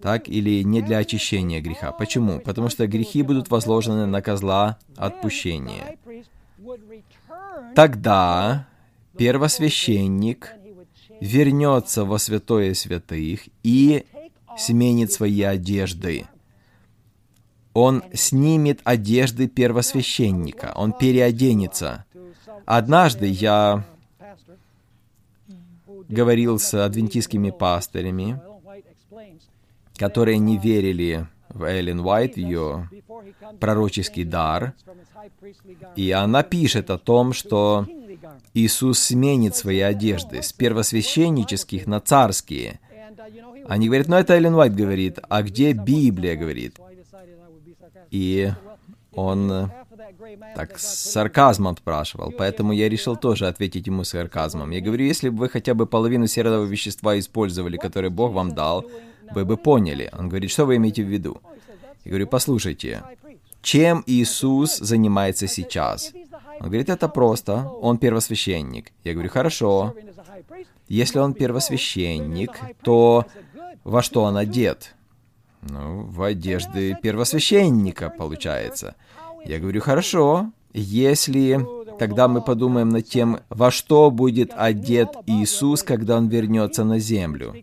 так или не для очищения греха. Почему? Потому что грехи будут возложены на козла отпущения. Тогда первосвященник вернется во святое святых и сменит свои одежды он снимет одежды первосвященника, он переоденется. Однажды я говорил с адвентистскими пастырями, которые не верили в Эллен Уайт, ее пророческий дар, и она пишет о том, что Иисус сменит свои одежды с первосвященнических на царские. Они говорят, ну это Эллен Уайт говорит, а где Библия говорит? И он э, так с сарказмом спрашивал, поэтому я решил тоже ответить ему с сарказмом. Я говорю, если бы вы хотя бы половину серого вещества использовали, которое Бог вам дал, вы бы поняли. Он говорит, что вы имеете в виду? Я говорю, послушайте, чем Иисус занимается сейчас? Он говорит, это просто, он первосвященник. Я говорю, хорошо. Если он первосвященник, то во что он одет? Ну, в одежды первосвященника, получается. Я говорю, хорошо, если тогда мы подумаем над тем, во что будет одет Иисус, когда Он вернется на землю.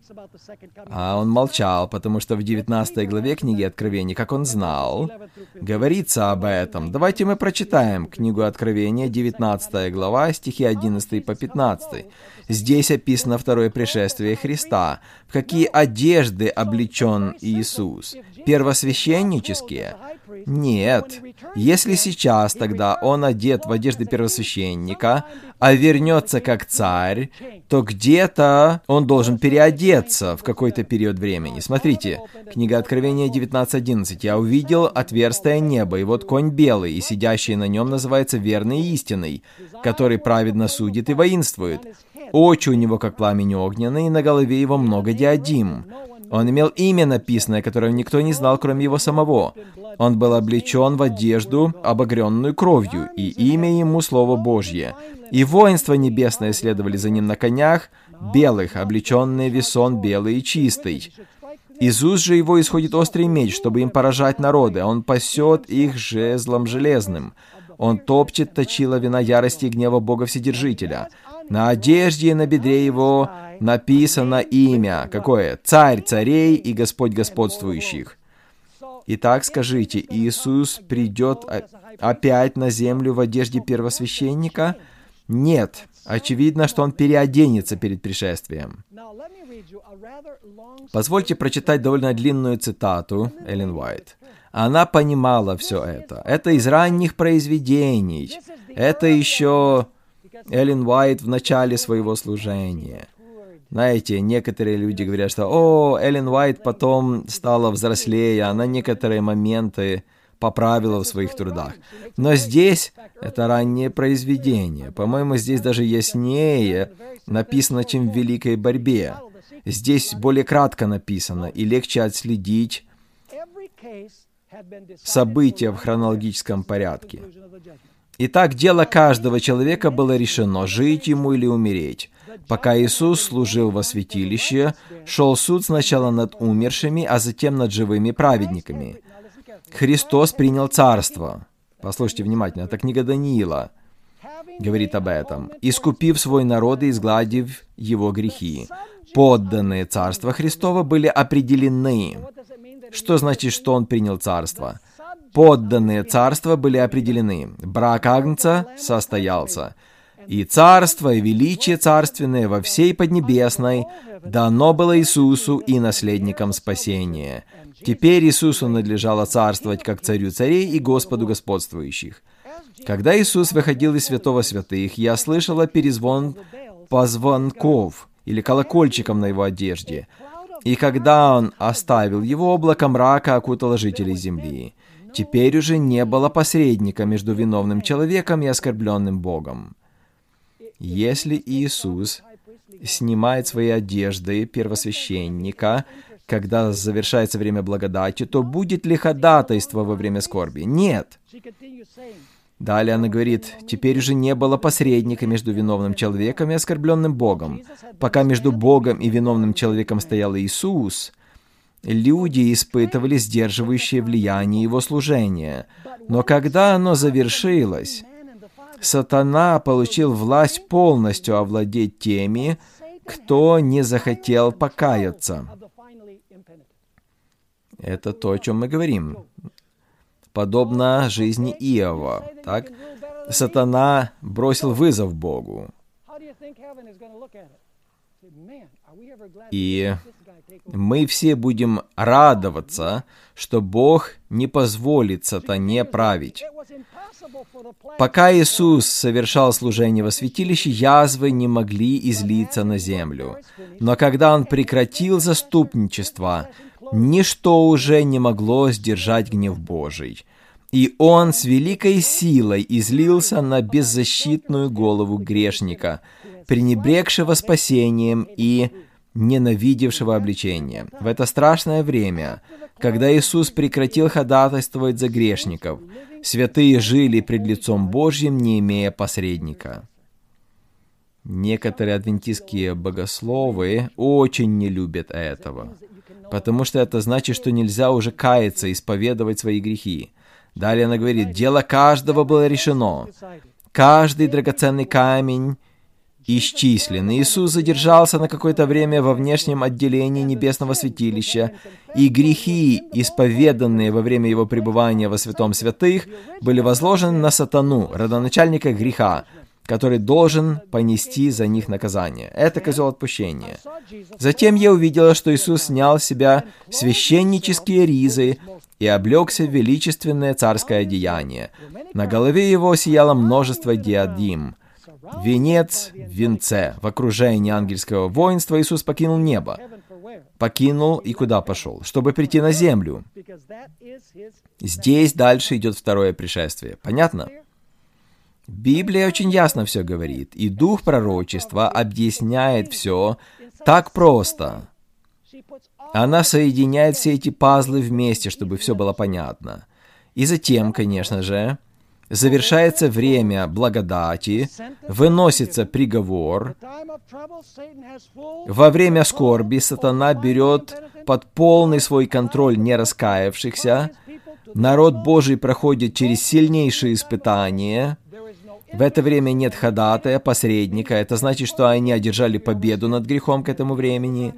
А он молчал, потому что в 19 главе книги Откровения, как он знал, говорится об этом. Давайте мы прочитаем книгу Откровения, 19 глава, стихи 11 по 15. Здесь описано второе пришествие Христа. В какие одежды облечен Иисус? Первосвященнические? Нет. Если сейчас тогда он одет в одежды первосвященника, а вернется как царь, то где-то он должен переодеться в какой-то период времени. Смотрите, книга Откровения 19.11. «Я увидел отверстое небо, и вот конь белый, и сидящий на нем называется верный и истинный, который праведно судит и воинствует. Очи у него, как пламень огненный, и на голове его много диадим. Он имел имя написанное, которое никто не знал, кроме его самого. Он был облечен в одежду, обогренную кровью, и имя ему Слово Божье. И воинство небесное следовали за ним на конях, белых, облеченные весон белый и чистый. Из уст же его исходит острый меч, чтобы им поражать народы. Он пасет их жезлом железным. Он топчет точила вина ярости и гнева Бога Вседержителя. На одежде на бедре его написано имя. Какое? Царь царей и Господь господствующих. Итак, скажите, Иисус придет опять на землю в одежде первосвященника? Нет. Очевидно, что он переоденется перед пришествием. Позвольте прочитать довольно длинную цитату Эллен Уайт. Она понимала все это. Это из ранних произведений. Это еще Эллен Уайт в начале своего служения. Знаете, некоторые люди говорят, что «О, Эллен Уайт потом стала взрослее, она некоторые моменты поправила в своих трудах». Но здесь это раннее произведение. По-моему, здесь даже яснее написано, чем в «Великой борьбе». Здесь более кратко написано и легче отследить события в хронологическом порядке. Итак, дело каждого человека было решено, жить ему или умереть. Пока Иисус служил во святилище, шел суд сначала над умершими, а затем над живыми праведниками. Христос принял царство. Послушайте внимательно, это книга Даниила говорит об этом. «Искупив свой народ и изгладив его грехи». Подданные Царства Христова были определены. Что значит, что Он принял царство? Подданные царства были определены. Брак Агнца состоялся и царство, и величие царственное во всей Поднебесной дано было Иисусу и наследникам спасения. Теперь Иисусу надлежало царствовать как царю царей и Господу господствующих. Когда Иисус выходил из святого святых, я слышала перезвон позвонков или колокольчиком на его одежде. И когда он оставил его, облако мрака окутало жителей земли. Теперь уже не было посредника между виновным человеком и оскорбленным Богом. Если Иисус снимает свои одежды первосвященника, когда завершается время благодати, то будет ли ходатайство во время скорби? Нет. Далее она говорит, теперь уже не было посредника между виновным человеком и оскорбленным Богом. Пока между Богом и виновным человеком стоял Иисус, люди испытывали сдерживающее влияние Его служения. Но когда оно завершилось, сатана получил власть полностью овладеть теми, кто не захотел покаяться. Это то, о чем мы говорим. Подобно жизни Иова, так? Сатана бросил вызов Богу. И мы все будем радоваться, что Бог не позволит сатане править. Пока Иисус совершал служение во святилище, язвы не могли излиться на землю. Но когда Он прекратил заступничество, ничто уже не могло сдержать гнев Божий. И Он с великой силой излился на беззащитную голову грешника, пренебрегшего спасением и ненавидевшего обличения. В это страшное время, когда Иисус прекратил ходатайствовать за грешников, святые жили пред лицом Божьим, не имея посредника. Некоторые адвентистские богословы очень не любят этого, потому что это значит, что нельзя уже каяться, исповедовать свои грехи. Далее она говорит, дело каждого было решено. Каждый драгоценный камень исчислен. Иисус задержался на какое-то время во внешнем отделении небесного святилища, и грехи, исповеданные во время его пребывания во святом святых, были возложены на сатану, родоначальника греха, который должен понести за них наказание. Это козел отпущения. Затем я увидела, что Иисус снял с себя священнические ризы и облегся в величественное царское одеяние. На голове его сияло множество диадим. Венец в венце. В окружении ангельского воинства Иисус покинул небо. Покинул и куда пошел? Чтобы прийти на землю. Здесь дальше идет второе пришествие. Понятно? Библия очень ясно все говорит, и дух пророчества объясняет все так просто. Она соединяет все эти пазлы вместе, чтобы все было понятно. И затем, конечно же, завершается время благодати, выносится приговор. Во время скорби сатана берет под полный свой контроль не раскаявшихся. Народ Божий проходит через сильнейшие испытания. В это время нет ходатая, посредника. Это значит, что они одержали победу над грехом к этому времени.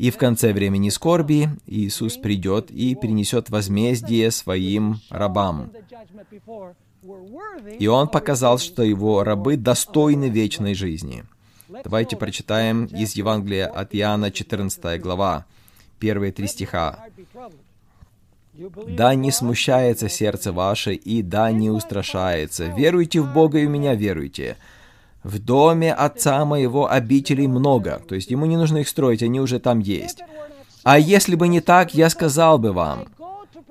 И в конце времени скорби Иисус придет и принесет возмездие своим рабам. И он показал, что его рабы достойны вечной жизни. Давайте прочитаем из Евангелия от Иоанна, 14 глава, первые три стиха. «Да не смущается сердце ваше, и да не устрашается. Веруйте в Бога и в меня веруйте. В доме отца моего обителей много, то есть ему не нужно их строить, они уже там есть. А если бы не так, я сказал бы вам,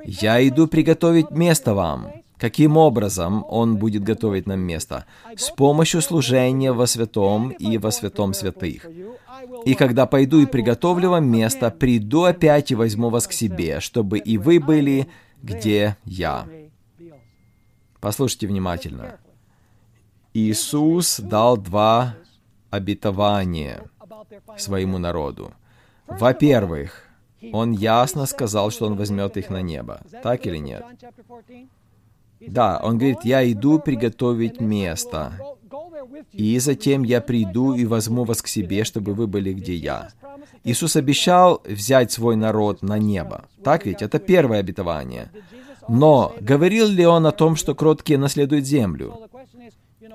я иду приготовить место вам. Каким образом Он будет готовить нам место? С помощью служения во святом и во святом святых. И когда пойду и приготовлю вам место, приду опять и возьму вас к себе, чтобы и вы были, где я. Послушайте внимательно. Иисус дал два обетования своему народу. Во-первых, Он ясно сказал, что Он возьмет их на небо. Так или нет? Да, Он говорит, «Я иду приготовить место, и затем я приду и возьму вас к себе, чтобы вы были, где я». Иисус обещал взять свой народ на небо. Так ведь? Это первое обетование. Но говорил ли Он о том, что кроткие наследуют землю?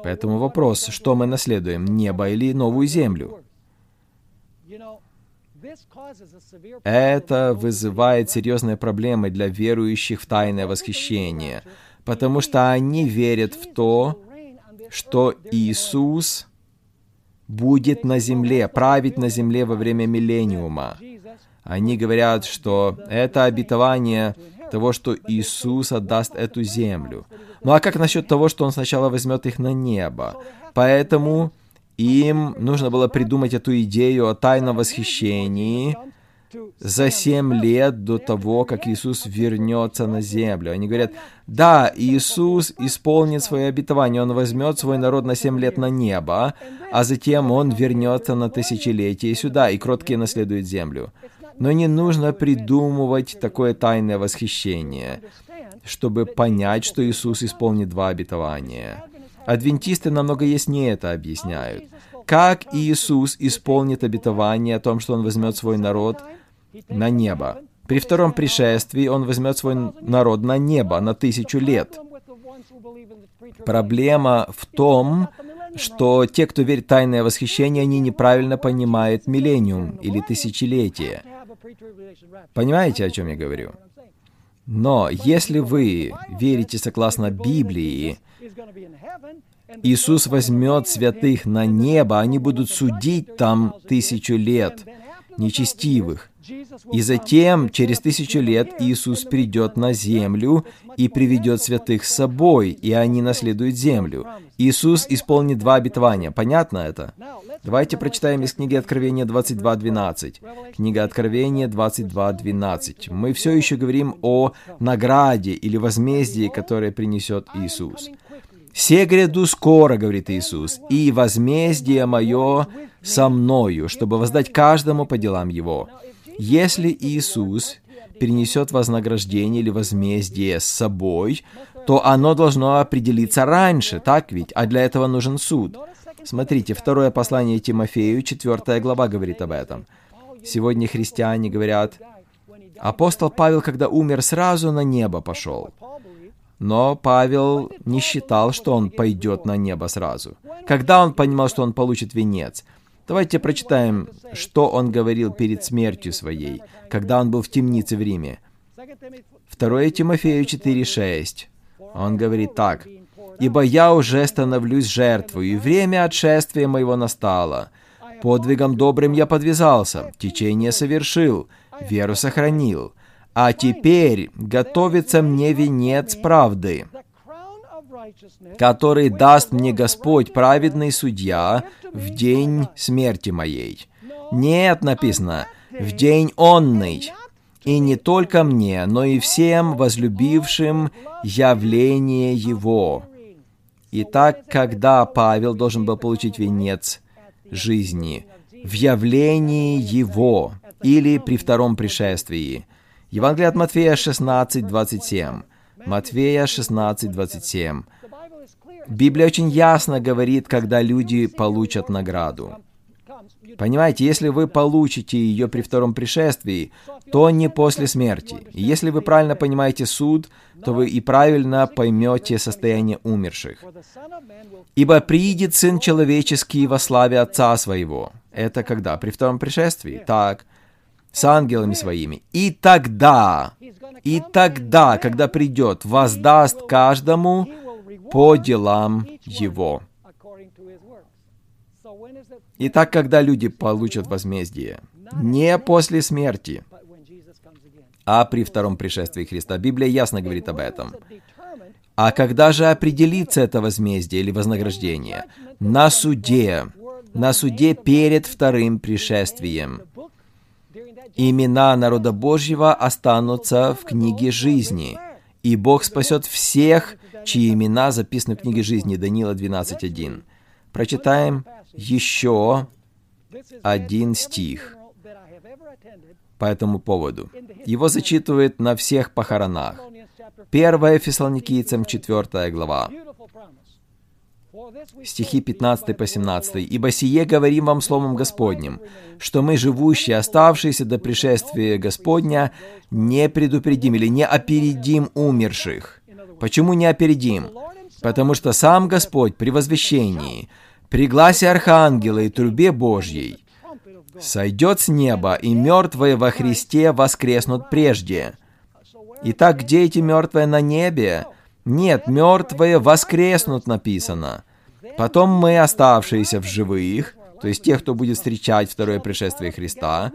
Поэтому вопрос, что мы наследуем, небо или новую землю? Это вызывает серьезные проблемы для верующих в тайное восхищение, потому что они верят в то, что Иисус будет на земле, править на земле во время миллениума. Они говорят, что это обетование того, что Иисус отдаст эту землю. Ну а как насчет того, что Он сначала возьмет их на небо? Поэтому им нужно было придумать эту идею о тайном восхищении за семь лет до того, как Иисус вернется на землю. Они говорят, да, Иисус исполнит свое обетование, Он возьмет свой народ на семь лет на небо, а затем Он вернется на тысячелетие сюда, и кроткие наследуют землю. Но не нужно придумывать такое тайное восхищение, чтобы понять, что Иисус исполнит два обетования. Адвентисты намного яснее это объясняют. Как Иисус исполнит обетование о том, что Он возьмет свой народ на небо? При втором пришествии Он возьмет свой народ на небо на тысячу лет. Проблема в том, что те, кто верит в тайное восхищение, они неправильно понимают миллениум или тысячелетие. Понимаете, о чем я говорю? Но если вы верите согласно Библии, Иисус возьмет святых на небо, они будут судить там тысячу лет нечестивых. И затем, через тысячу лет, Иисус придет на землю и приведет святых с собой, и они наследуют землю. Иисус исполнит два обетования. Понятно это? Давайте прочитаем из книги Откровения 22.12. Книга Откровения 22.12. Мы все еще говорим о награде или возмездии, которое принесет Иисус. «Се гряду скоро, — говорит Иисус, — и возмездие мое со мною, чтобы воздать каждому по делам его». Если Иисус перенесет вознаграждение или возмездие с собой, то оно должно определиться раньше, так ведь? А для этого нужен суд. Смотрите, второе послание Тимофею, четвертая глава говорит об этом. Сегодня христиане говорят, апостол Павел, когда умер, сразу на небо пошел. Но Павел не считал, что он пойдет на небо сразу. Когда он понимал, что он получит венец? Давайте прочитаем, что он говорил перед смертью своей, когда он был в темнице в Риме. 2 Тимофею 4,6. Он говорит так. «Ибо я уже становлюсь жертвой, и время отшествия моего настало. Подвигом добрым я подвязался, течение совершил, веру сохранил. А теперь готовится мне венец правды, который даст мне Господь, праведный судья, в день смерти моей. Нет, написано, в день онный, и не только мне, но и всем возлюбившим явление Его». Итак, когда Павел должен был получить венец жизни? В явлении Его или при втором пришествии. Евангелие от Матфея 16, 27. Матфея 16, 27. Библия очень ясно говорит, когда люди получат награду. Понимаете, если вы получите ее при втором пришествии, то не после смерти. И если вы правильно понимаете суд, то вы и правильно поймете состояние умерших. «Ибо приидет Сын Человеческий во славе Отца Своего». Это когда? При втором пришествии? Так с ангелами своими. И тогда, и тогда, когда придет, воздаст каждому по делам его. Итак, когда люди получат возмездие, не после смерти, а при втором пришествии Христа. Библия ясно говорит об этом. А когда же определится это возмездие или вознаграждение? На суде, на суде перед вторым пришествием имена народа Божьего останутся в книге жизни, и Бог спасет всех, чьи имена записаны в книге жизни. Даниила 12.1. Прочитаем еще один стих по этому поводу. Его зачитывают на всех похоронах. 1 Фессалоникийцам 4 глава стихи 15 по 17. «Ибо сие говорим вам Словом Господним, что мы, живущие, оставшиеся до пришествия Господня, не предупредим или не опередим умерших». Почему не опередим? Потому что сам Господь при возвещении, при гласе Архангела и трубе Божьей, сойдет с неба, и мертвые во Христе воскреснут прежде. Итак, где эти мертвые на небе? Нет, мертвые воскреснут написано. Потом мы, оставшиеся в живых, то есть тех, кто будет встречать второе пришествие Христа,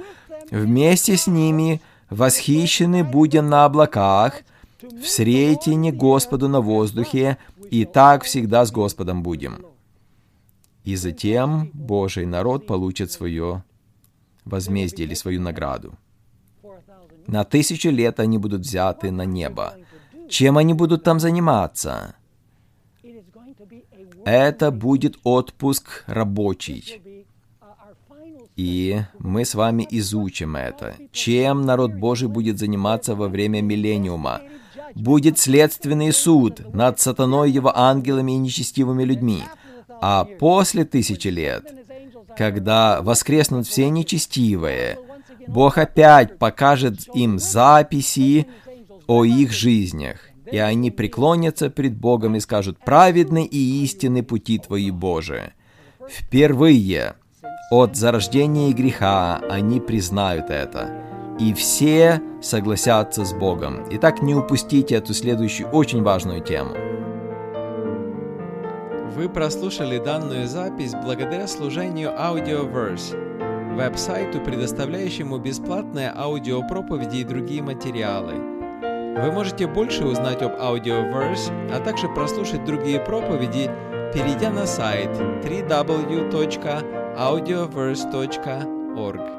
вместе с ними восхищены будем на облаках, в сретине Господу на воздухе, и так всегда с Господом будем. И затем Божий народ получит свое возмездие или свою награду. На тысячу лет они будут взяты на небо. Чем они будут там заниматься? Это будет отпуск рабочий. И мы с вами изучим это. Чем народ Божий будет заниматься во время миллениума? Будет следственный суд над сатаной, его ангелами и нечестивыми людьми. А после тысячи лет, когда воскреснут все нечестивые, Бог опять покажет им записи о их жизнях и они преклонятся пред Богом и скажут, «Праведны и истинны пути Твои, Боже». Впервые от зарождения греха они признают это, и все согласятся с Богом. Итак, не упустите эту следующую очень важную тему. Вы прослушали данную запись благодаря служению Audioverse, веб-сайту, предоставляющему бесплатные аудиопроповеди и другие материалы – вы можете больше узнать об Audioverse, а также прослушать другие проповеди, перейдя на сайт www.audioverse.org.